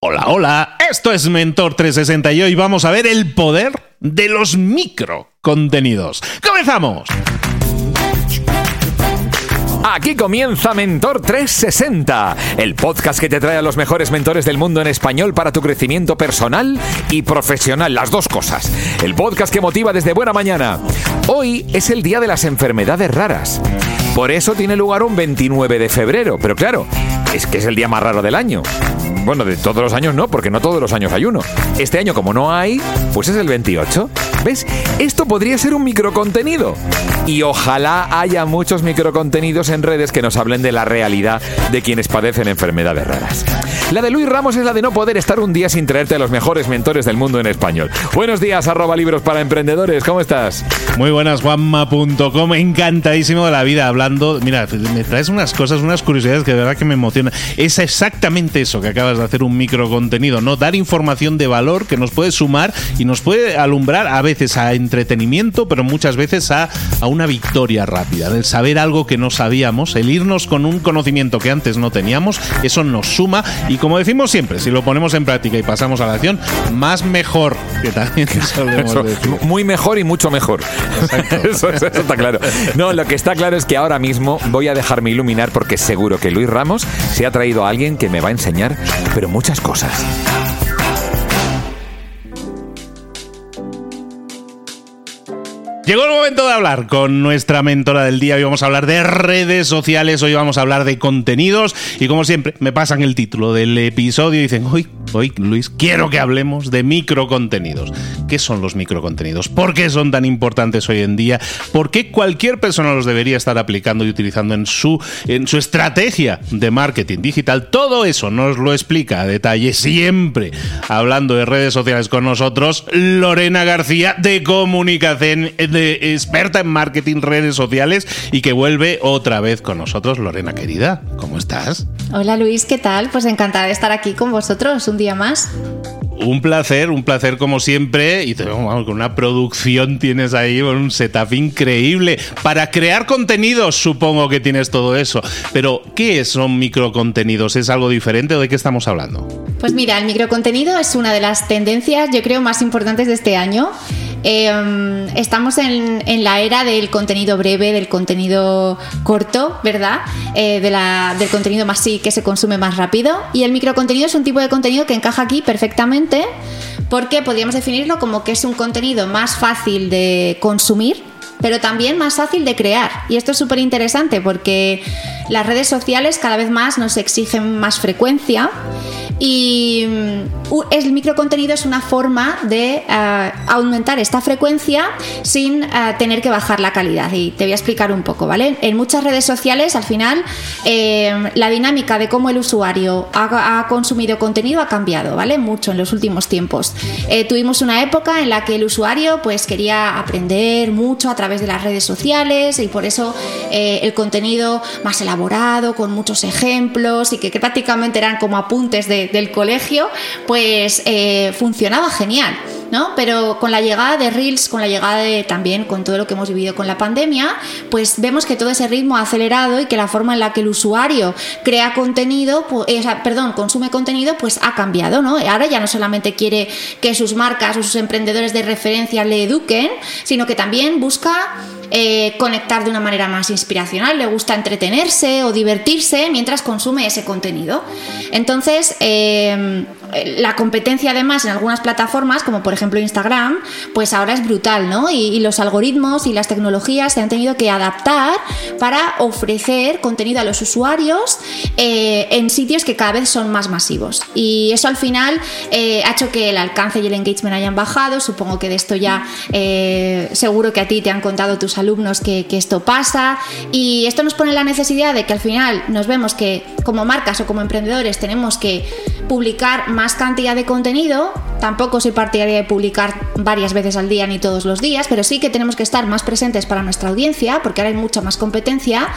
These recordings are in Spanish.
Hola, hola, esto es Mentor 360 y hoy vamos a ver el poder de los micro contenidos. ¡Comenzamos! Aquí comienza Mentor 360, el podcast que te trae a los mejores mentores del mundo en español para tu crecimiento personal y profesional, las dos cosas. El podcast que motiva desde buena mañana. Hoy es el día de las enfermedades raras. Por eso tiene lugar un 29 de febrero, pero claro, es que es el día más raro del año. Bueno, de todos los años no, porque no todos los años hay uno. Este año, como no hay, pues es el 28. ¿Ves? Esto podría ser un microcontenido. Y ojalá haya muchos microcontenidos en redes que nos hablen de la realidad de quienes padecen enfermedades raras. La de Luis Ramos es la de no poder estar un día sin traerte a los mejores mentores del mundo en español. Buenos días, arroba libros para emprendedores. ¿Cómo estás? Muy buenas, Juanma.com. Encantadísimo de la vida hablando. Mira, me traes unas cosas, unas curiosidades que de verdad que me emocionan. Es exactamente eso que acabas de hacer, un microcontenido, ¿no? Dar información de valor que nos puede sumar y nos puede alumbrar a veces a entretenimiento, pero muchas veces a, a una victoria rápida. El saber algo que no sabíamos, el irnos con un conocimiento que antes no teníamos, eso nos suma y como decimos siempre, si lo ponemos en práctica y pasamos a la acción, más mejor, que también eso, Muy mejor y mucho mejor. eso, eso, está claro. No, lo que está claro es que ahora mismo voy a dejarme iluminar porque seguro que Luis Ramos se ha traído a alguien que me va a enseñar, pero muchas cosas. Llegó el momento de hablar con nuestra mentora del día. Hoy vamos a hablar de redes sociales, hoy vamos a hablar de contenidos y como siempre me pasan el título del episodio y dicen, hoy, hoy Luis, quiero que hablemos de microcontenidos. ¿Qué son los microcontenidos? ¿Por qué son tan importantes hoy en día? ¿Por qué cualquier persona los debería estar aplicando y utilizando en su, en su estrategia de marketing digital? Todo eso nos lo explica a detalle siempre hablando de redes sociales con nosotros Lorena García de Comunicación experta en marketing, redes sociales y que vuelve otra vez con nosotros. Lorena, querida, ¿cómo estás? Hola Luis, ¿qué tal? Pues encantada de estar aquí con vosotros un día más. Un placer, un placer como siempre. Y vamos, con una producción tienes ahí, un setup increíble. Para crear contenidos, supongo que tienes todo eso. Pero, ¿qué son microcontenidos? ¿Es algo diferente o de qué estamos hablando? Pues mira, el microcontenido es una de las tendencias, yo creo, más importantes de este año. Eh, estamos en, la era del contenido breve, del contenido corto, ¿verdad? Eh, del contenido más sí que se consume más rápido. Y el microcontenido es un tipo de contenido que encaja aquí perfectamente porque podríamos definirlo como que es un contenido más fácil de consumir, pero también más fácil de crear. Y esto es súper interesante porque las redes sociales cada vez más nos exigen más frecuencia y mm, el microcontenido es una forma de uh, aumentar esta frecuencia sin uh, tener que bajar la calidad. Y te voy a explicar un poco, ¿vale? En muchas redes sociales, al final, eh, la dinámica de cómo el usuario ha, consumido contenido ha cambiado, ¿vale? Mucho en los últimos tiempos. Eh, tuvimos una época en la que el usuario pues quería aprender mucho a través de las redes sociales y por eso eh, el contenido más elaborado, con muchos ejemplos y que prácticamente eran como apuntes de, del colegio, pues eh, funcionaba genial. ¿no? Pero con la llegada de Reels, con la llegada de también con todo lo que hemos vivido con la pandemia, pues vemos que todo ese ritmo ha acelerado y que la forma en la que el usuario crea contenido, pues, perdón, consume contenido, pues ha cambiado, ¿no? Ahora ya no solamente quiere que sus marcas o sus emprendedores de referencia le eduquen, sino que también busca eh, conectar de una manera más inspiracional, le gusta entretenerse o divertirse mientras consume ese contenido. Entonces, eh, la competencia además en algunas plataformas, como por ejemplo Instagram, pues ahora es brutal, ¿no? Y, los algoritmos y las tecnologías se han tenido que adaptar para ofrecer contenido a los usuarios eh, en sitios que cada vez son más masivos. Y eso al final eh, ha hecho que el alcance y el engagement hayan bajado. Supongo que de esto ya eh, seguro que a ti te han contado tus alumnos que, que esto pasa. Y esto nos pone la necesidad de que al final nos vemos que como marcas o como emprendedores tenemos que publicar más cantidad de contenido. Tampoco soy partidaria de publicar varias veces al día ni todos los días, pero sí que tenemos que estar más presentes para nuestra audiencia, porque ahora hay mucha más competencia,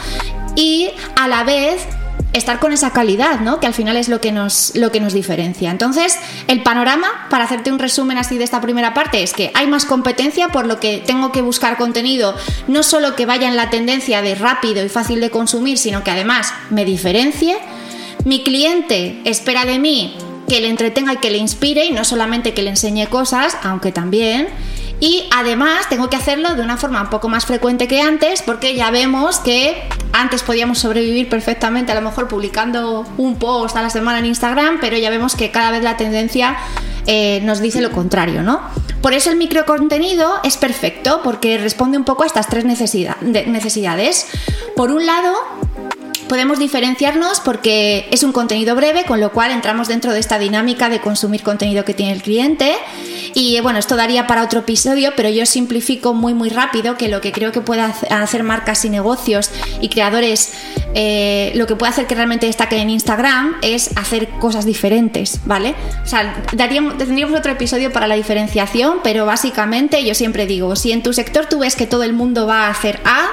y a la vez estar con esa calidad, ¿no? Que al final es lo que nos lo que nos diferencia. Entonces, el panorama para hacerte un resumen así de esta primera parte es que hay más competencia, por lo que tengo que buscar contenido no solo que vaya en la tendencia de rápido y fácil de consumir, sino que además me diferencie. Mi cliente espera de mí que le entretenga y que le inspire y no solamente que le enseñe cosas, aunque también. Y además tengo que hacerlo de una forma un poco más frecuente que antes porque ya vemos que antes podíamos sobrevivir perfectamente a lo mejor publicando un post a la semana en Instagram, pero ya vemos que cada vez la tendencia eh, nos dice lo contrario, ¿no? Por eso el microcontenido es perfecto porque responde un poco a estas tres necesidades. Por un lado, podemos diferenciarnos porque es un contenido breve, con lo cual entramos dentro de esta dinámica de consumir contenido que tiene el cliente. Y bueno, esto daría para otro episodio, pero yo simplifico muy muy rápido que lo que creo que puede hacer marcas y negocios y creadores, eh, lo que puede hacer que realmente destaquen en Instagram es hacer cosas diferentes, ¿vale? O sea, daríamos, tendríamos otro episodio para la diferenciación, pero básicamente yo siempre digo, si en tu sector tú ves que todo el mundo va a hacer A,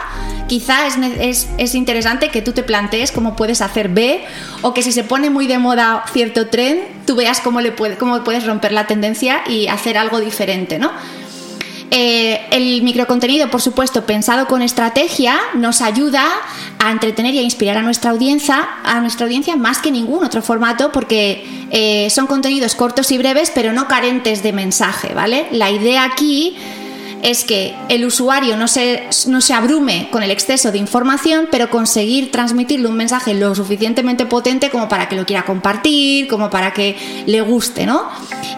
quizá es, es, es interesante que tú te plantees cómo puedes hacer B o que si se pone muy de moda cierto tren, tú veas cómo, le puede, cómo puedes romper la tendencia y hacer algo diferente, ¿no? Eh, el microcontenido, por supuesto, pensado con estrategia, nos ayuda a entretener y a inspirar a nuestra audiencia, a nuestra audiencia más que ningún otro formato, porque eh, son contenidos cortos y breves, pero no carentes de mensaje, ¿vale? La idea aquí es que el usuario no se, no se abrume con el exceso de información, pero conseguir transmitirle un mensaje lo suficientemente potente como para que lo quiera compartir, como para que le guste, ¿no?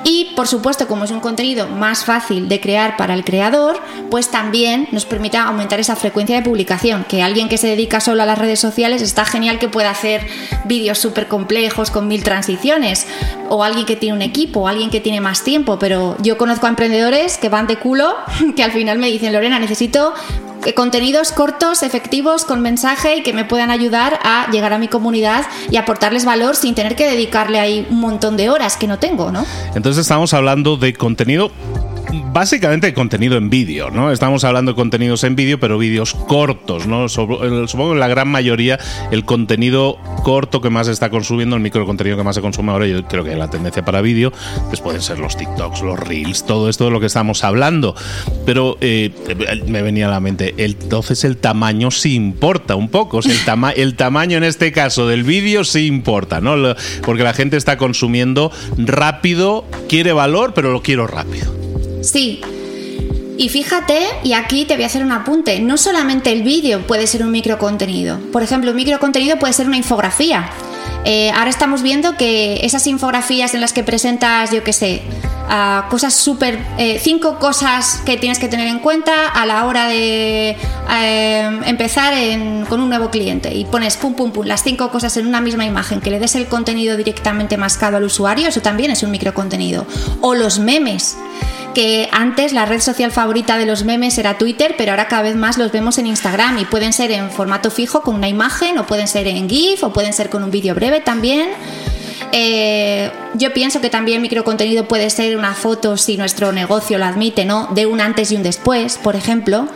Y por supuesto, como es un contenido más fácil de crear para el creador, pues también nos permite aumentar esa frecuencia de publicación, que alguien que se dedica solo a las redes sociales está genial que pueda hacer vídeos súper complejos con mil transiciones, o alguien que tiene un equipo, o alguien que tiene más tiempo, pero yo conozco a emprendedores que van de culo que al final me dicen, Lorena, necesito eh, contenidos cortos, efectivos, con mensaje y que me puedan ayudar a llegar a mi comunidad y aportarles valor sin tener que dedicarle ahí un montón de horas que no tengo, ¿no? Entonces estamos hablando de contenido básicamente contenido en vídeo, ¿no? Estamos hablando de contenidos en vídeo, pero vídeos cortos, ¿no? Supongo que la gran mayoría el contenido corto que más se está consumiendo, el microcontenido que más se consume ahora, yo creo que la tendencia para vídeo, pues pueden ser los TikToks, los Reels, todo esto de lo que estamos hablando. Pero eh, me venía a la mente, entonces el tamaño sí importa un poco, el, el tamaño en este caso del vídeo sí importa, ¿no? Porque la gente está consumiendo rápido, quiere valor, pero lo quiero rápido. Sí. Y fíjate, y aquí te voy a hacer un apunte, no solamente el vídeo puede ser un microcontenido. Por ejemplo, un microcontenido puede ser una infografía. Eh, ahora estamos viendo que esas infografías en las que presentas, yo qué sé, cosas súper. Eh, cinco cosas que tienes que tener en cuenta a la hora de eh, empezar con un nuevo cliente y pones pum, pum, pum, las cinco cosas en una misma imagen, que le des el contenido directamente mascado al usuario, eso también es un microcontenido. O los memes que antes la red social favorita de los memes era Twitter, pero ahora cada vez más los vemos en Instagram y pueden ser en formato fijo con una imagen, o pueden ser en GIF, o pueden ser con un vídeo breve también. Eh, yo pienso que también microcontenido puede ser una foto, si nuestro negocio lo admite, ¿no? De un antes y un después, por ejemplo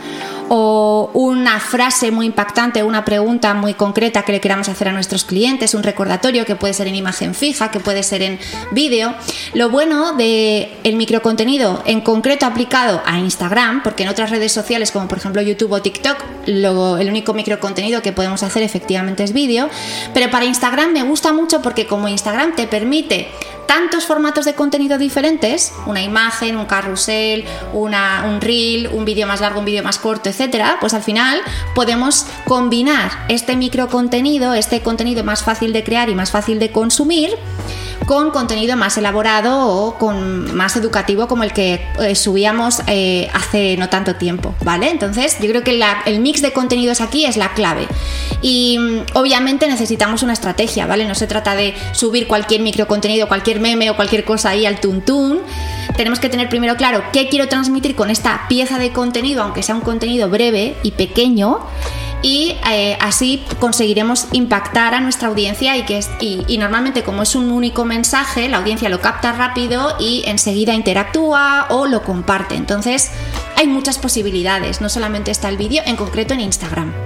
o una frase muy impactante, una pregunta muy concreta que le queramos hacer a nuestros clientes, un recordatorio que puede ser en imagen fija, que puede ser en vídeo. Lo bueno de el microcontenido en concreto aplicado a Instagram, porque en otras redes sociales como por ejemplo YouTube o TikTok, el único microcontenido que podemos hacer efectivamente es vídeo, pero para Instagram me gusta mucho porque como Instagram te permite tantos formatos de contenido diferentes, una imagen, un carrusel, una, un reel, un vídeo más largo, un vídeo más corto, etcétera, pues al final podemos combinar este microcontenido, este contenido más fácil de crear y más fácil de consumir con contenido más elaborado o con más educativo como el que eh, subíamos eh, hace no tanto tiempo, ¿vale? Entonces yo creo que el mix de contenidos aquí es la clave y mm, obviamente necesitamos una estrategia, ¿vale? No se trata de subir cualquier microcontenido, cualquier meme o cualquier cosa ahí al tuntún. Tenemos que tener primero claro qué quiero transmitir con esta pieza de contenido, aunque sea un contenido breve y pequeño y eh, así conseguiremos impactar a nuestra audiencia y que y, normalmente como es un único mensaje la audiencia lo capta rápido y enseguida interactúa o lo comparte. Entonces hay muchas posibilidades no solamente está el vídeo en concreto en Instagram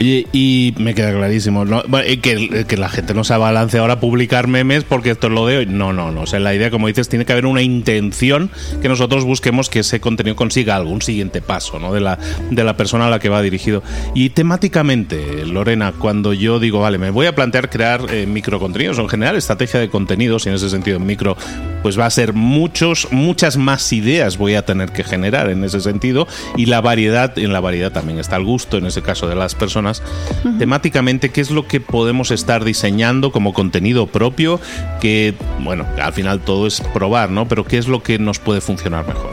Oye, y me queda clarísimo, ¿no? Eh, que, que, la gente no se abalance ahora a publicar memes porque esto es lo de hoy. No, no, no. O sea, la idea, como dices, tiene que haber una intención que nosotros busquemos que ese contenido consiga algún siguiente paso, ¿no? De la, de la persona a la que va dirigido. Y temáticamente, Lorena, cuando yo digo, vale, me voy a plantear crear eh, microcontenidos o en general estrategia de contenidos, y en ese sentido micro, pues va a ser muchos, muchas más ideas voy a tener que generar en ese sentido. Y la variedad, en la variedad también está el gusto, en ese caso de las personas temáticamente qué es lo que podemos estar diseñando como contenido propio, que, bueno, al final todo es probar, ¿no? Pero qué es lo que nos puede funcionar mejor.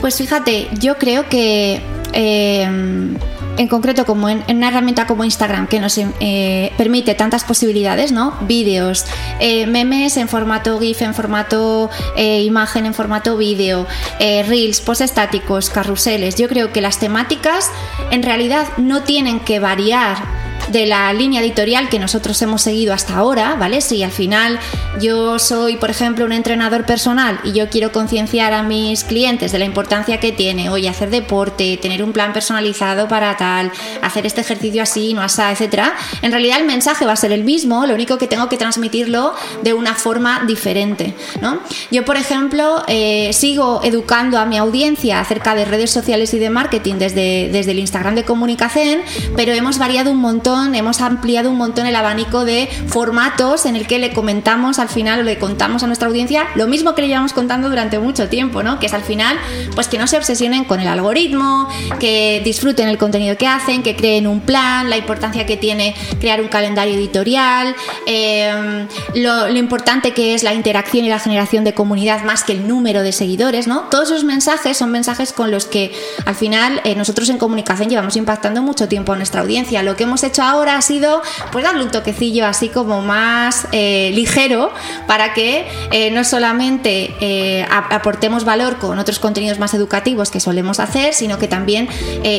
Pues fíjate, yo creo que... Eh, en concreto como en, una herramienta como Instagram que nos eh, permite tantas posibilidades, ¿no? Vídeos, eh, memes en formato GIF, en formato eh, imagen, en formato vídeo, reels, post estáticos, carruseles. Yo creo que las temáticas en realidad no tienen que variar de la línea editorial que nosotros hemos seguido hasta ahora, ¿vale? Si al final yo soy, por ejemplo, un entrenador personal y yo quiero concienciar a mis clientes de la importancia que tiene, oye, hacer deporte, tener un plan personalizado para tal, hacer este ejercicio así, no así, etcétera, en realidad el mensaje va a ser el mismo, lo único que tengo que transmitirlo de una forma diferente, ¿no? Yo, por ejemplo, eh, sigo educando a mi audiencia acerca de redes sociales y de marketing desde, desde el Instagram de comunicación, pero hemos variado un montón hemos ampliado un montón el abanico de formatos en el que le comentamos al final o le contamos a nuestra audiencia lo mismo que le llevamos contando durante mucho tiempo, ¿no? Que es al final, pues que no se obsesionen con el algoritmo, que disfruten el contenido que hacen, que creen un plan, la importancia que tiene crear un calendario editorial, em, lo, importante que es la interacción y la generación de comunidad más que el número de seguidores, ¿no? Todos esos mensajes son mensajes con los que al final eh, nosotros en comunicación llevamos impactando mucho tiempo a nuestra audiencia. Lo que hemos hecho ahora ha sido pues darle un toquecillo así como más eh, ligero para que eh, no solamente eh, aportemos valor con otros contenidos más educativos que solemos hacer, sino que también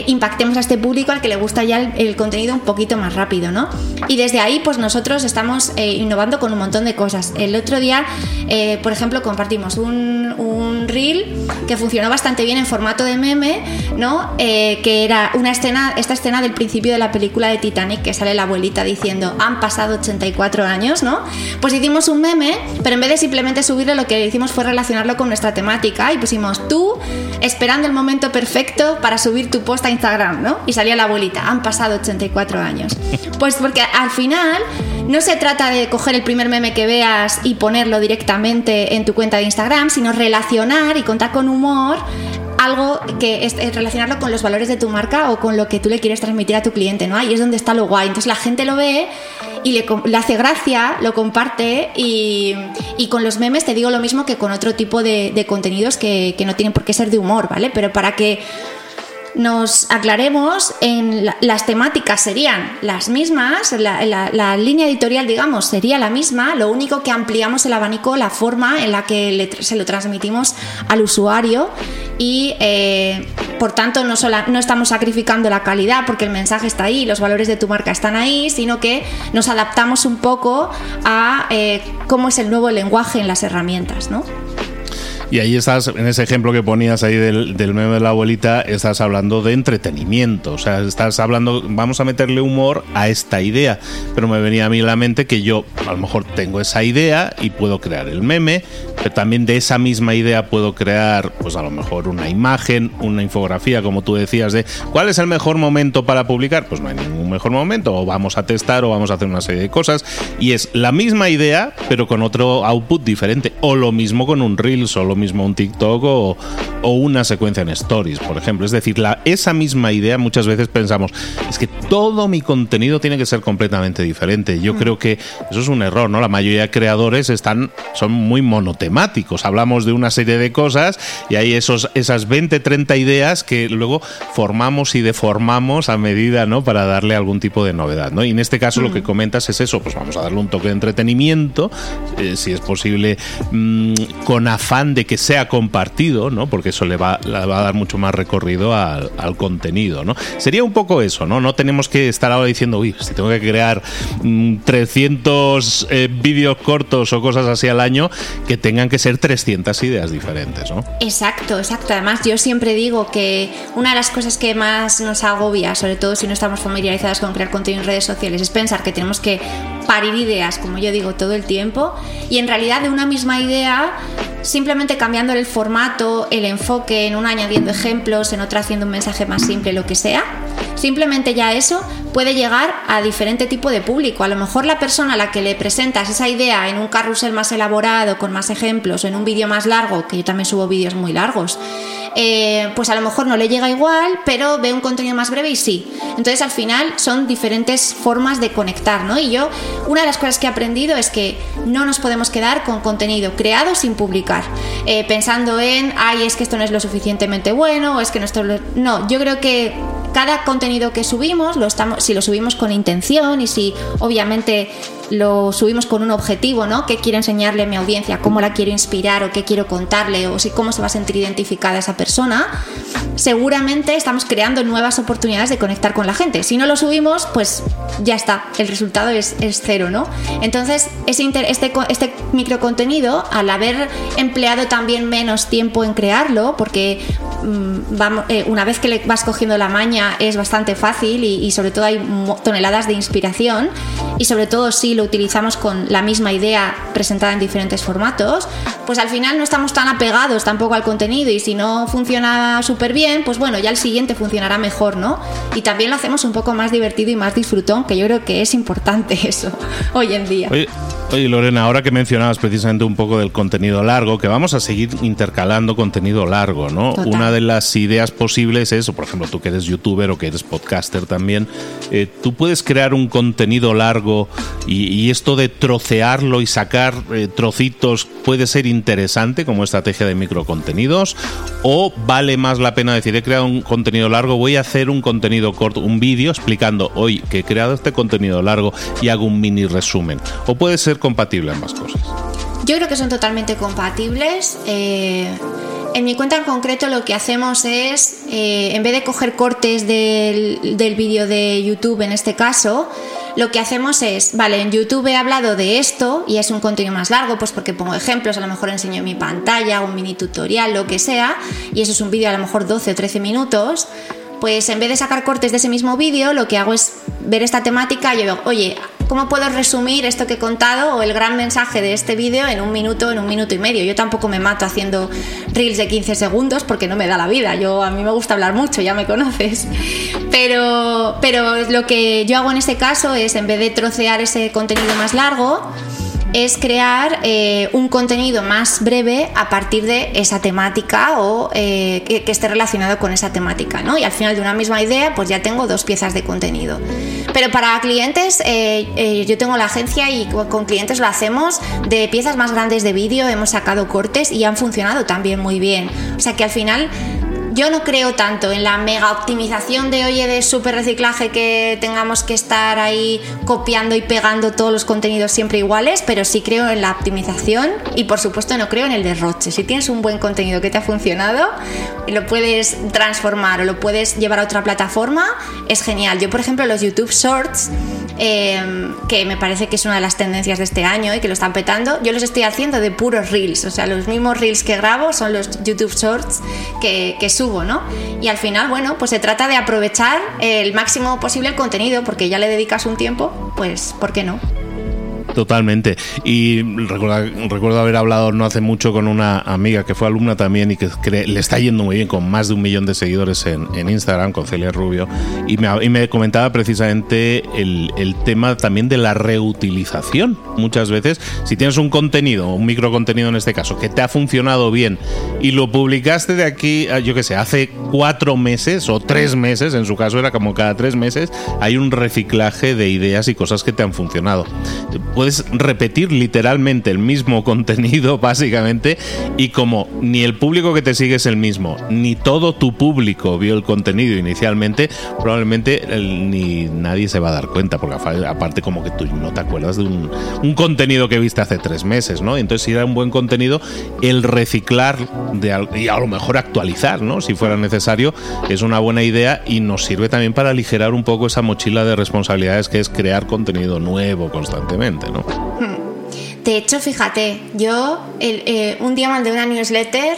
impactemos a este público al que le gusta ya el, contenido un poquito más rápido, ¿no? Y desde ahí pues nosotros estamos innovando con un montón de cosas. El otro día, por ejemplo, compartimos un, un, reel que funcionó bastante bien en formato de meme, ¿no? que era una escena, esta escena del principio de la película de Titanic que sale la abuelita diciendo han pasado 84 años, ¿no? Pues hicimos un meme, pero en vez de simplemente subirlo, lo que hicimos fue relacionarlo con nuestra temática y pusimos tú esperando el momento perfecto para subir tu post a Instagram, ¿no? Y salía la abuelita, han pasado 84 años. Pues porque al final no se trata de coger el primer meme que veas y ponerlo directamente en tu cuenta de Instagram, sino relacionar y contar con humor algo que es, relacionarlo con los valores de tu marca o con lo que tú le quieres transmitir a tu cliente, ¿no? Ahí es donde está lo guay. Entonces la gente lo ve y le, hace gracia, lo comparte y, con los memes te digo lo mismo que con otro tipo de, contenidos que no tienen por qué ser de humor, ¿vale? Pero para que nos aclaremos, en las temáticas serían las mismas, la, línea editorial, digamos, sería la misma, lo único que ampliamos el abanico, la forma en la que se lo transmitimos al usuario y, eh, por tanto, no, no estamos sacrificando la calidad porque el mensaje está ahí, los valores de tu marca están ahí, sino que nos adaptamos un poco a eh, cómo es el nuevo lenguaje en las herramientas, ¿no? Y ahí estás, en ese ejemplo que ponías ahí del, meme de la abuelita, estás hablando de entretenimiento. O sea, estás hablando, vamos a meterle humor a esta idea. Pero me venía a mí la mente que yo a lo mejor tengo esa idea y puedo crear el meme, pero también de esa misma idea puedo crear, pues a lo mejor una imagen, una infografía, como tú decías, de cuál es el mejor momento para publicar. Pues no hay ningún mejor momento, o vamos a testar o vamos a hacer una serie de cosas. Y es la misma idea, pero con otro output diferente. O lo mismo con un Reels o lo mismo un TikTok o, una secuencia en Stories, por ejemplo. Es decir, la, esa misma idea muchas veces pensamos, es que todo mi contenido tiene que ser completamente diferente. Yo mm. creo que eso es un error, ¿no? La mayoría de creadores están, son muy monotemáticos. Hablamos de una serie de cosas y hay esos, esas 20, 30 ideas que luego formamos y deformamos a medida, ¿no? Para darle algún tipo de novedad, ¿no? Y en este caso lo que mm. comentas es eso, pues vamos a darle un toque de entretenimiento, eh, si es posible, mm, con afán de que sea compartido, ¿no? Porque eso le va, le va a dar mucho más recorrido al, contenido, ¿no? Sería un poco eso, ¿no? No tenemos que estar ahora diciendo, uy, si tengo que crear mmm, 300 eh, vídeos cortos o cosas así al año, que tengan que ser 300 ideas diferentes, ¿no? Exacto, exacto. Además, yo siempre digo que una de las cosas que más nos agobia, sobre todo si no estamos familiarizadas con crear contenido en redes sociales, es pensar que tenemos que parir ideas, como yo digo, todo el tiempo. Y en realidad de una misma idea, simplemente cambiando el formato, el enfoque, en una añadiendo ejemplos, en otra haciendo un mensaje más simple, lo que sea, simplemente ya eso puede llegar a diferente tipo de público. A lo mejor la persona a la que le presentas esa idea en un carrusel más elaborado, con más ejemplos, o en un vídeo más largo, que yo también subo vídeos muy largos, eh, pues a lo mejor no le llega igual, pero ve un contenido más breve y sí. Entonces al final son diferentes formas de conectar, ¿no? Y yo, una de las cosas que he aprendido es que no nos podemos quedar con contenido creado sin publicar, eh, pensando en, ay, es que esto no es lo suficientemente bueno, o es que no. No, yo creo que cada contenido que subimos, lo estamos, si lo subimos con intención y si obviamente lo subimos con un objetivo, ¿no? ¿Qué quiero enseñarle a mi audiencia? ¿Cómo la quiero inspirar o qué quiero contarle? O si cómo se va a sentir identificada esa persona. Seguramente estamos creando nuevas oportunidades de conectar con la gente. Si no lo subimos, pues ya está, el resultado es, cero, ¿no? Entonces, ese inter, este, este microcontenido, al haber empleado también menos tiempo en crearlo, porque vamos, eh, una vez que le vas cogiendo la maña es bastante fácil y, y sobre todo hay toneladas de inspiración y sobre todo si lo utilizamos con la misma idea presentada en diferentes formatos, pues al final no estamos tan apegados tampoco al contenido y si no funciona súper bien, pues bueno, ya el siguiente funcionará mejor, ¿no? Y también lo hacemos un poco más divertido y más disfrutón, que yo creo que es importante eso hoy en día. Oye, oye Lorena, ahora que mencionabas precisamente un poco del contenido largo, que vamos a seguir intercalando contenido largo, ¿no? Total. Una de las ideas posibles es, por ejemplo, tú que eres youtuber o que eres podcaster también, eh, tú puedes crear un contenido largo y, y esto de trocearlo y sacar eh, trocitos puede ser interesante como estrategia de microcontenidos o vale más la pena decir he creado un contenido largo voy a hacer un contenido corto un vídeo explicando hoy que he creado este contenido largo y hago un mini resumen o puede ser compatible ambas cosas. Yo creo que son totalmente compatibles. Eh, en mi cuenta en concreto lo que hacemos es, eh, en vez de coger cortes del, del vídeo de YouTube en este caso, lo que hacemos es, vale, en YouTube he hablado de esto y es un contenido más largo, pues porque pongo ejemplos, a lo mejor enseño mi pantalla, un mini tutorial, lo que sea, y eso es un vídeo a lo mejor 12 o 13 minutos, pues en vez de sacar cortes de ese mismo vídeo, lo que hago es ver esta temática y yo digo, oye, ¿cómo puedo resumir esto que he contado o el gran mensaje de este vídeo en un minuto, en un minuto y medio? Yo tampoco me mato haciendo reels de 15 segundos porque no me da la vida. Yo a mí me gusta hablar mucho, ya me conoces. Pero, pero lo que yo hago en este caso es, en vez de trocear ese contenido más largo, es crear eh, un contenido más breve a partir de esa temática o eh, que, esté relacionado con esa temática, ¿no? Y al final de una misma idea, pues ya tengo dos piezas de contenido. Pero para clientes, eh, yo tengo la agencia y con clientes lo hacemos de piezas más grandes de vídeo, hemos sacado cortes y han funcionado también muy bien. O sea que al final yo no creo tanto en la mega optimización de oye de super reciclaje que tengamos que estar ahí copiando y pegando todos los contenidos siempre iguales, pero sí creo en la optimización y por supuesto no creo en el derroche. Si tienes un buen contenido que te ha funcionado, lo puedes transformar o lo puedes llevar a otra plataforma, es genial. Yo por ejemplo los YouTube Shorts eh, que me parece que es una de las tendencias de este año y que lo están petando, yo los estoy haciendo de puros reels, o sea, los mismos reels que grabo son los YouTube Shorts que, que Y al final, bueno, pues se trata de aprovechar el máximo posible el contenido, porque ya le dedicas un tiempo, pues, ¿por qué no? Totalmente. Y recuerdo, haber hablado no hace mucho con una amiga que fue alumna también y que le está yendo muy bien con más de un millón de seguidores en, en Instagram, con Celia Rubio, y me, y me comentaba precisamente el, el, tema también de la reutilización. Muchas veces, si tienes un contenido, un microcontenido en este caso, que te ha funcionado bien y lo publicaste de aquí, yo qué sé, hace cuatro meses o tres meses, en su caso era como cada tres meses, hay un reciclaje de ideas y cosas que te han funcionado. Puede puedes repetir literalmente el mismo contenido, básicamente, y como ni el público que te sigue es el mismo, ni todo tu público vio el contenido inicialmente, probablemente ni nadie se va a dar cuenta, porque aparte como que tú no te acuerdas de un, un contenido que viste hace tres meses, ¿no? Entonces, si era un buen contenido, el reciclar de, y a lo mejor actualizar, ¿no? Si fuera necesario, es una buena idea y nos sirve también para aligerar un poco esa mochila de responsabilidades que es crear contenido nuevo constantemente, ¿no? Hmm. De hecho, fíjate, yo eh, un día mandé una newsletter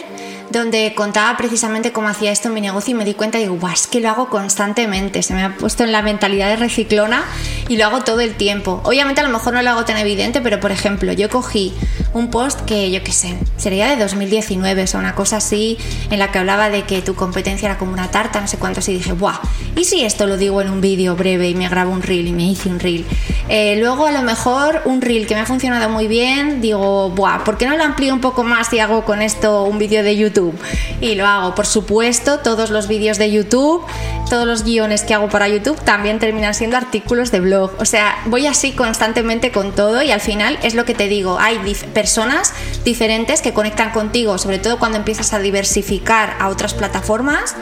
donde contaba precisamente cómo hacía esto en mi negocio y me di cuenta digo, Buah, es que lo hago constantemente, se me ha puesto en la mentalidad de reciclona y lo hago todo el tiempo. Obviamente a lo mejor no lo hago tan evidente, pero por ejemplo, yo cogí un post que yo qué sé, sería de 2019, o sea, una cosa así en la que hablaba de que tu competencia era como una tarta, no sé cuánto, y dije, ¡buah! ¿Y si esto lo digo en un vídeo breve y me grabo un reel y me hice un reel? Eh, luego a lo mejor un reel que me ha funcionado muy bien, digo, ¡buah! ¿Por qué no lo amplío un poco más y hago con esto un vídeo de YouTube? Y lo hago, por supuesto, todos los vídeos de YouTube, todos los guiones que hago para YouTube también terminan siendo artículos de blog. O sea, voy así constantemente con todo y al final es lo que te digo, hay personas diferentes que conectan contigo, sobre todo cuando empiezas a diversificar a otras plataformas.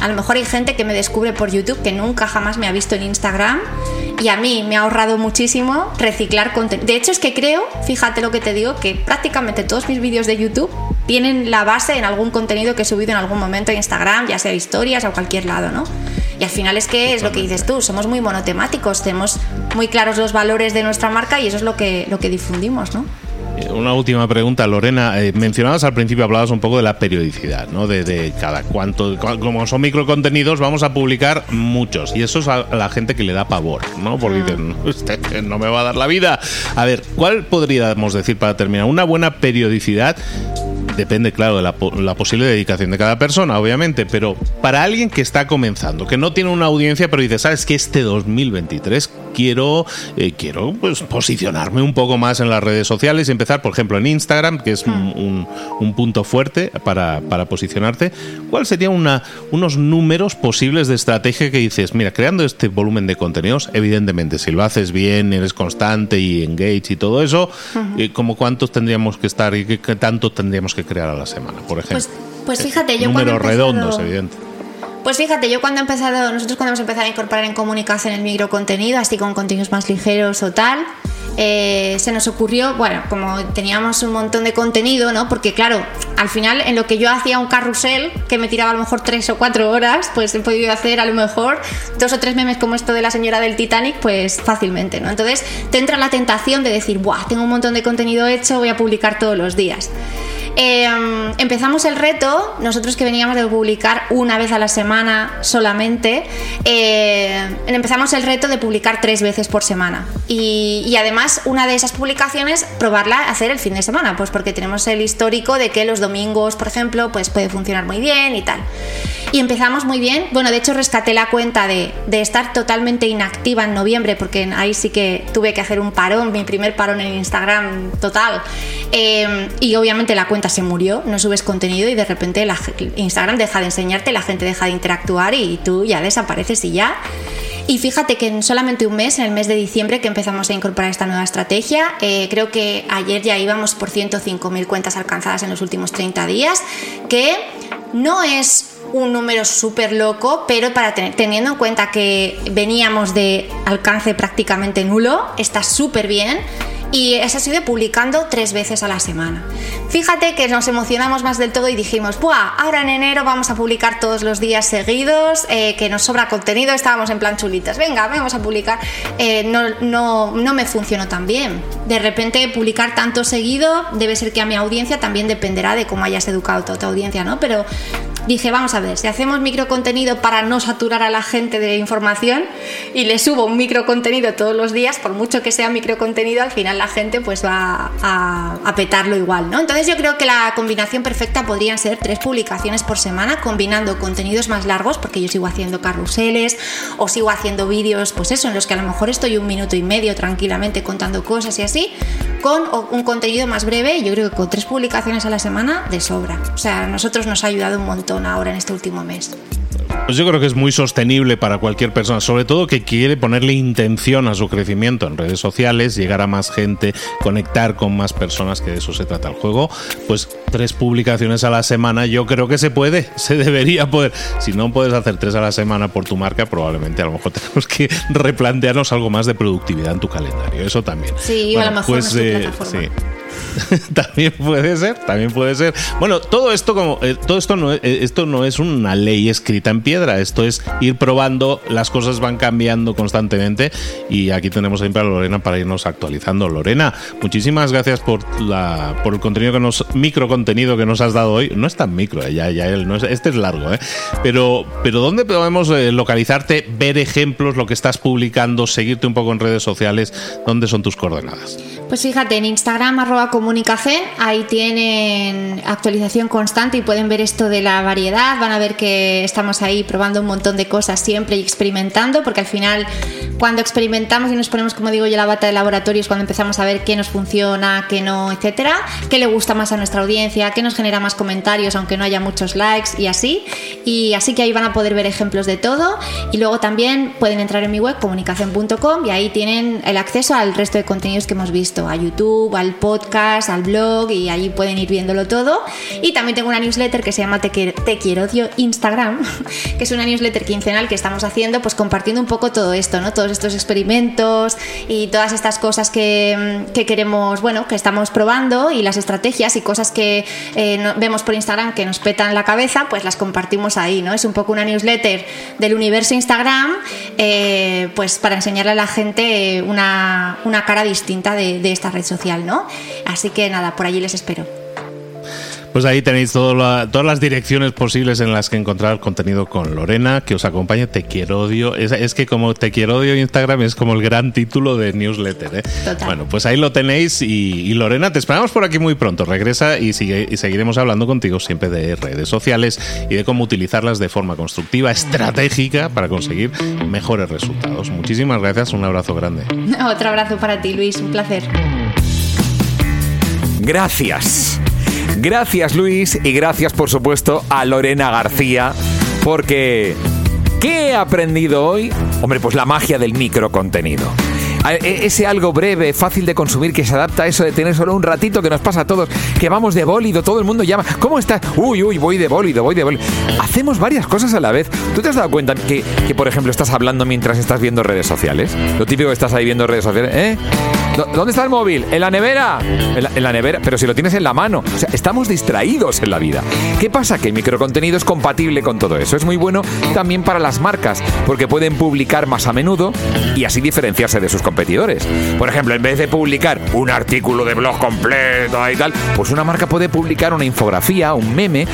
A lo mejor hay gente que me descubre por YouTube que nunca jamás me ha visto en Instagram y a mí me ha ahorrado muchísimo reciclar contenido. De hecho es que creo, fíjate lo que te digo, que prácticamente todos mis vídeos de YouTube tienen la base en algún contenido que he subido en algún momento a Instagram, ya sea historias o cualquier lado, ¿no? Y al final es que es lo que dices tú, somos muy monotemáticos, tenemos muy claros los valores de nuestra marca y eso es lo que, lo que difundimos, ¿no? Eh, una última pregunta, Lorena. Eh, mencionabas al principio, hablabas un poco de la periodicidad, ¿no? De, cada cuánto, como son microcontenidos, vamos a publicar muchos. Y eso es a la gente que le da pavor, ¿no? Porque dicen, usted no me va a dar la vida. A ver, ¿cuál podríamos decir para terminar? Una buena periodicidad Depende, claro, de la, posible dedicación de cada persona, obviamente, pero para alguien que está comenzando, que no tiene una audiencia, pero dice, ¿sabes que Este 2023 quiero, eh, quiero pues, posicionarme un poco más en las redes sociales y empezar, por ejemplo, en Instagram, que es un, punto fuerte para, para posicionarte. ¿Cuál sería una, unos números posibles de estrategia que dices, mira, creando este volumen de contenidos, evidentemente, si lo haces bien, eres constante y engage y todo eso, eh, como cuántos tendríamos que estar y qué, tanto tendríamos que crear a la semana, por ejemplo? Pues, pues fíjate, yo Números redondos, evidente. Pues fíjate, yo cuando he empezado, nosotros cuando hemos empezado a incorporar en comunicación el microcontenido, así con contenidos más ligeros o tal, eh, se nos ocurrió, bueno, como teníamos un montón de contenido, ¿no? Porque claro, al final en lo que yo hacía un carrusel que me tiraba a lo mejor tres o cuatro horas, pues he podido hacer a lo mejor dos o tres memes como esto de la señora del Titanic, pues fácilmente, ¿no? Entonces te entra la tentación de decir, ¡buah! Tengo un montón de contenido hecho, voy a publicar todos los días. Em, empezamos el reto, nosotros que veníamos de publicar una vez a la semana solamente, eh, empezamos el reto de publicar tres veces por semana. Y, además, una de esas publicaciones, probarla hacer el fin de semana, pues porque tenemos el histórico de que los domingos, por ejemplo, pues puede funcionar muy bien y tal. Y empezamos muy bien. Bueno, de hecho, rescaté la cuenta de, estar totalmente inactiva en noviembre, porque ahí sí que tuve que hacer un parón, mi primer parón en Instagram total. Em, y obviamente la cuenta se murió, no subes contenido y de repente Instagram deja de enseñarte, la gente deja de interactuar y tú ya desapareces y ya. Y fíjate que en solamente un mes, en el mes de diciembre, que empezamos a incorporar esta nueva estrategia, eh, creo que ayer ya íbamos por 105.000 cuentas alcanzadas en los últimos 30 días, que no es un número súper loco, pero para teniendo en cuenta que veníamos de alcance prácticamente nulo, está súper bien y ha sido publicando tres veces a la semana. Fíjate que nos emocionamos más del todo y dijimos, ¡buah! Ahora en enero vamos a publicar todos los días seguidos, eh, que nos sobra contenido, estábamos en plan chulitas, venga, vamos a publicar. Eh, no, no, no me funcionó tan bien. De repente publicar tanto seguido debe ser que a mi audiencia también dependerá de cómo hayas educado toda tu audiencia, ¿no? Pero dije, vamos a ver, si hacemos microcontenido para no saturar a la gente de información y le subo un microcontenido todos los días, por mucho que sea microcontenido, al final la gente pues va a, petarlo igual, ¿no? Entonces yo creo que la combinación perfecta podrían ser tres publicaciones por semana, combinando contenidos más largos, porque yo sigo haciendo carruseles o sigo haciendo vídeos, pues eso, en los que a lo mejor estoy un minuto y medio tranquilamente contando cosas y así, con un contenido más breve, yo creo que con tres publicaciones a la semana de sobra. O sea, a nosotros nos ha ayudado un montón ahora en este último mes. Pues yo creo que es muy sostenible para cualquier persona, sobre todo que quiere ponerle intención a su crecimiento en redes sociales, llegar a más gente, conectar con más personas, que de eso se trata el juego. Pues tres publicaciones a la semana, yo creo que se puede, se debería poder. Si no puedes hacer tres a la semana por tu marca, probablemente a lo mejor tenemos que replantearnos algo más de productividad en tu calendario. Eso también. Sí, a lo mejor pues, eh, sí. también puede ser, también puede ser. Bueno, todo esto como eh, todo esto no eh, esto no es una ley escrita en piedra, esto es ir probando, las cosas van cambiando constantemente y aquí tenemos siempre a Lorena para irnos actualizando. Lorena, muchísimas gracias por la por el contenido que nos micro contenido que nos has dado hoy. No es tan micro, eh, ya ya no es, este es largo, ¿eh? Pero pero dónde podemos localizarte, ver ejemplos, lo que estás publicando, seguirte un poco en redes sociales, dónde son tus coordenadas? Pues fíjate, en Instagram arroba comunicacen, ahí tienen actualización constante y pueden ver esto de la variedad, van a ver que estamos ahí probando un montón de cosas siempre y experimentando, porque al final cuando experimentamos y nos ponemos, como digo yo, la bata de laboratorio es cuando empezamos a ver qué nos funciona, qué no, etcétera, qué le gusta más a nuestra audiencia, qué nos genera más comentarios, aunque no haya muchos likes y así. Y así que ahí van a poder ver ejemplos de todo. Y luego también pueden entrar en mi web comunicación.com y ahí tienen el acceso al resto de contenidos que hemos visto a YouTube, al podcast, al blog y allí pueden ir viéndolo todo. Y también tengo una newsletter que se llama Te, Quiero Odio Instagram, que es una newsletter quincenal que estamos haciendo, pues compartiendo un poco todo esto, ¿no? Todos estos experimentos y todas estas cosas que, queremos, bueno, que estamos probando y las estrategias y cosas que eh, vemos por Instagram que nos petan la cabeza, pues las compartimos ahí, ¿no? Es un poco una newsletter del universo Instagram, eh, pues para enseñarle a la gente una, una cara distinta de esta red social, ¿no? Así que nada, por allí les espero. Pues ahí tenéis todas las direcciones posibles en las que encontrar contenido con Lorena, que os acompañe. Te quiero odio. Es, que como Te quiero odio Instagram es como el gran título de newsletter. ¿eh? Bueno, pues ahí lo tenéis. Y, Lorena, te esperamos por aquí muy pronto. Regresa y, sigue, y seguiremos hablando contigo siempre de redes sociales y de cómo utilizarlas de forma constructiva, estratégica para conseguir mejores resultados. Muchísimas gracias. Un abrazo grande. Otro abrazo para ti, Luis. Un placer. Gracias. Gracias Luis y gracias por supuesto a Lorena García porque ¿qué he aprendido hoy? Hombre, pues la magia del microcontenido. E, ese algo breve, fácil de consumir, que se adapta a eso de tener solo un ratito que nos pasa a todos, que vamos de bólido, todo el mundo llama, ¿cómo estás? Uy, uy, voy de bólido, voy de bólido. Hacemos varias cosas a la vez. ¿Tú te has dado cuenta que, que por ejemplo, estás hablando mientras estás viendo redes sociales? Lo típico que estás ahí viendo redes sociales, ¿eh? ¿Dónde está el móvil? ¿En la nevera? En la, nevera, pero si lo tienes en la mano. O sea, estamos distraídos en la vida. ¿Qué pasa? Que el microcontenido es compatible con todo eso. Es muy bueno también para las marcas, porque pueden publicar más a menudo y así diferenciarse de sus competidores. Por ejemplo, en vez de publicar un artículo de blog completo y tal, pues una marca puede publicar una infografía, un meme,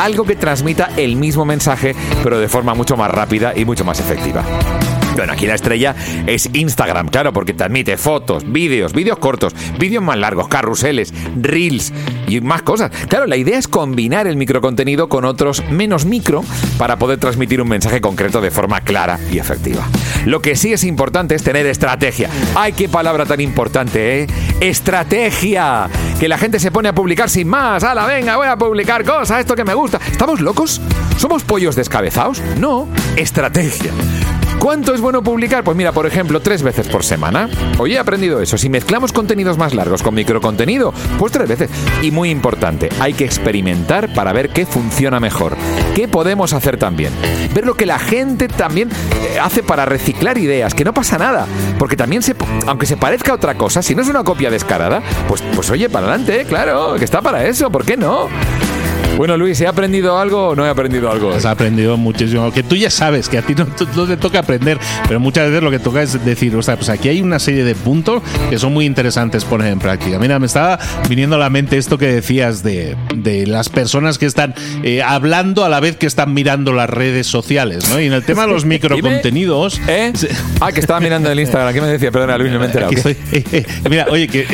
algo que transmita el mismo mensaje, pero de forma mucho más rápida y mucho más efectiva. Bueno, aquí la estrella es Instagram, claro, porque te admite fotos, vídeos, vídeos cortos, vídeos más largos, carruseles, reels y más cosas. Claro, la idea es combinar el microcontenido con otros menos micro para poder transmitir un mensaje concreto de forma clara y efectiva. Lo que sí es importante es tener estrategia. ¡Ay, qué palabra tan importante, eh! ¡Estrategia! Que la gente se pone a publicar sin más. ¡Hala, venga, voy a publicar cosas! Esto que me gusta. ¿Estamos locos? ¿Somos pollos descabezados? No, estrategia. ¿Cuánto es bueno publicar? Pues mira, por ejemplo, tres veces por semana. Hoy he aprendido eso. Si mezclamos contenidos más largos con microcontenido, pues tres veces. Y muy importante, hay que experimentar para ver qué funciona mejor. ¿Qué podemos hacer también? Ver lo que la gente también eh, hace para reciclar ideas, que no pasa nada. Porque también, se, aunque se parezca a otra cosa, si no es una copia descarada, pues, pues oye, para adelante, claro, que está para eso, ¿por qué no? Bueno, Luis, ¿he aprendido algo o no he aprendido algo? Has aprendido muchísimo. Que tú ya sabes que a ti no, te toca aprender, pero muchas veces lo que toca es decir, o sea, pues aquí hay una serie de puntos que son muy interesantes poner en práctica. Mira, me estaba viniendo a la mente esto que decías de, las personas que están eh, hablando a la vez que están mirando las redes sociales, ¿no? Y en el tema de los microcontenidos. ¿Eh? Ah, que estaba mirando el Instagram. ¿Qué me decía? Perdona, Luis, no me he enterado. mira, oye, que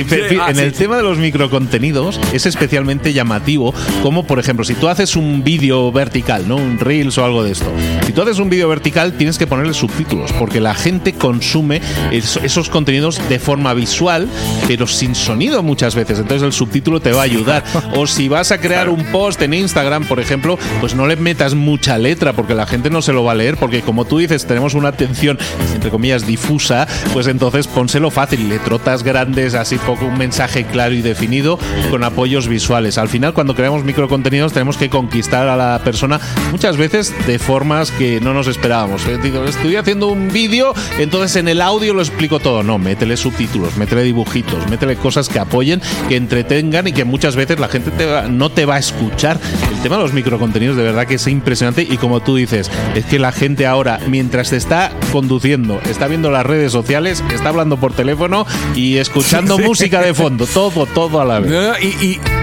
en el tema de los microcontenidos es especialmente llamativo, como por ejemplo, ejemplo, si tú haces un vídeo vertical, ¿no? Un Reels o algo de esto. Si tú haces un vídeo vertical, tienes que ponerle subtítulos, porque la gente consume esos contenidos de forma visual, pero sin sonido muchas veces. Entonces el subtítulo te va a ayudar. O si vas a crear un post en Instagram, por ejemplo, pues no le metas mucha letra, porque la gente no se lo va a leer, porque como tú dices, tenemos una atención, entre comillas, difusa, pues entonces pónselo fácil, letrotas grandes, así poco un mensaje claro y definido, con apoyos visuales. Al final, cuando creamos tenemos que conquistar a la persona muchas veces de formas que no nos esperábamos. Eh, digo, estoy haciendo un vídeo, entonces en el audio lo explico todo. No, métele subtítulos, métele dibujitos, métele cosas que apoyen, que entretengan y que muchas veces la gente no te va a escuchar. El tema de los microcontenidos de verdad que es impresionante y como tú dices, es que la gente ahora, mientras te está conduciendo, está viendo las redes sociales, está hablando por teléfono y escuchando música de fondo, todo, todo a la vez.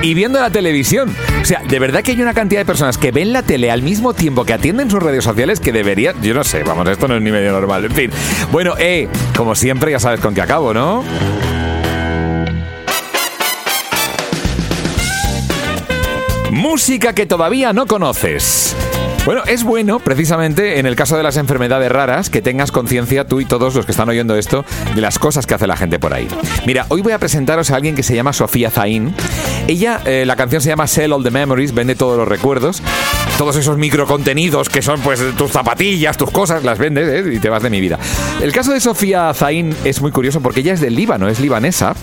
y, viendo la televisión. O sea, de verdad que hay una cantidad de personas que ven la tele al mismo tiempo que atienden sus redes sociales que deberían, yo no sé, vamos, esto no es ni medio normal. En fin, bueno, eh, como siempre ya sabes con qué acabo, ¿no? Música que todavía no conoces. Bueno, es bueno, precisamente, en el caso de las enfermedades raras, que tengas conciencia tú y todos los que están oyendo esto de las cosas que hace la gente por ahí. Mira, hoy voy a presentaros a alguien que se llama Sofía Zain. Ella, eh, la canción se llama Sell All the Memories, vende todos los recuerdos. Todos esos microcontenidos que son pues tus zapatillas, tus cosas, las vendes ¿eh? y te vas de mi vida. El caso de Sofía Zain es muy curioso porque ella es del Líbano, es libanesa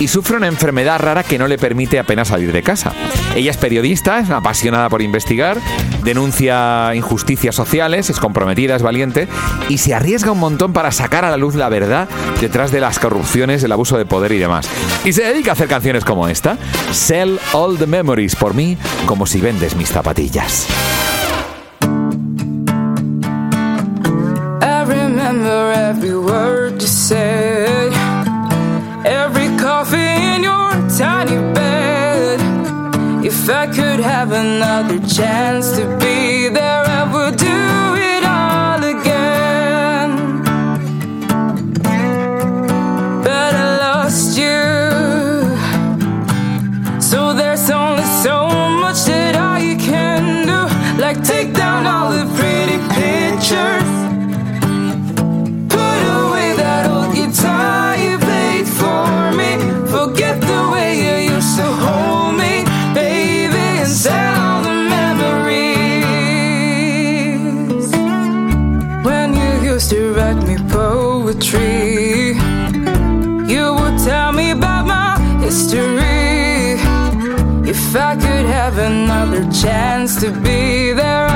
y sufre una enfermedad rara que no le permite apenas salir de casa. Ella es periodista, es apasionada por investigar, denuncia injusticias sociales, es comprometida, es valiente y se arriesga un montón para sacar a la luz la verdad detrás de las corrupciones, el abuso de poder y demás. Y se dedica a hacer canciones como esta, Sell All the Memories por mí, como si vendes mis zapatillas. If I could have another chance to be have another chance to be there, I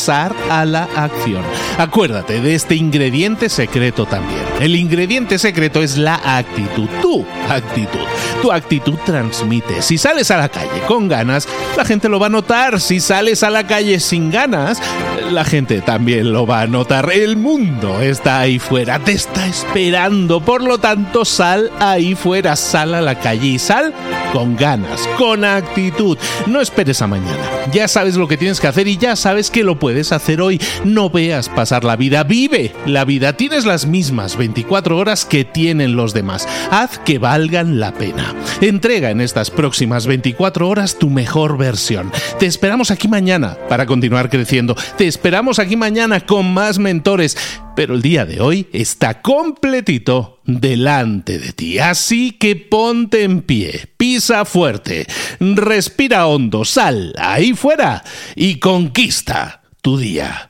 pasar a la acción. Acuérdate de este ingrediente secreto también. El ingrediente secreto es la actitud, tu actitud. Tu actitud transmite. Si sales a la calle con ganas, la gente lo va a notar. Si sales a la calle sin ganas, la gente también lo va a notar. El mundo está ahí fuera, te está esperando. Por lo tanto, sal ahí fuera, sal a la calle y sal con ganas, con actitud. No esperes a mañana. Ya sabes lo que tienes que hacer y ya sabes que lo puedes hacer hoy. No veas pasar la vida, vive la vida. Tienes las mismas 24 horas que tienen los demás. Haz que valgan la pena. Entrega en estas próximas 24 horas tu mejor versión. Te esperamos aquí mañana para continuar creciendo. Te esperamos aquí mañana con más mentores. Pero el día de hoy está completito delante de ti. Así que ponte en pie, pisa fuerte, respira hondo, sal ahí fuera y conquista tu día.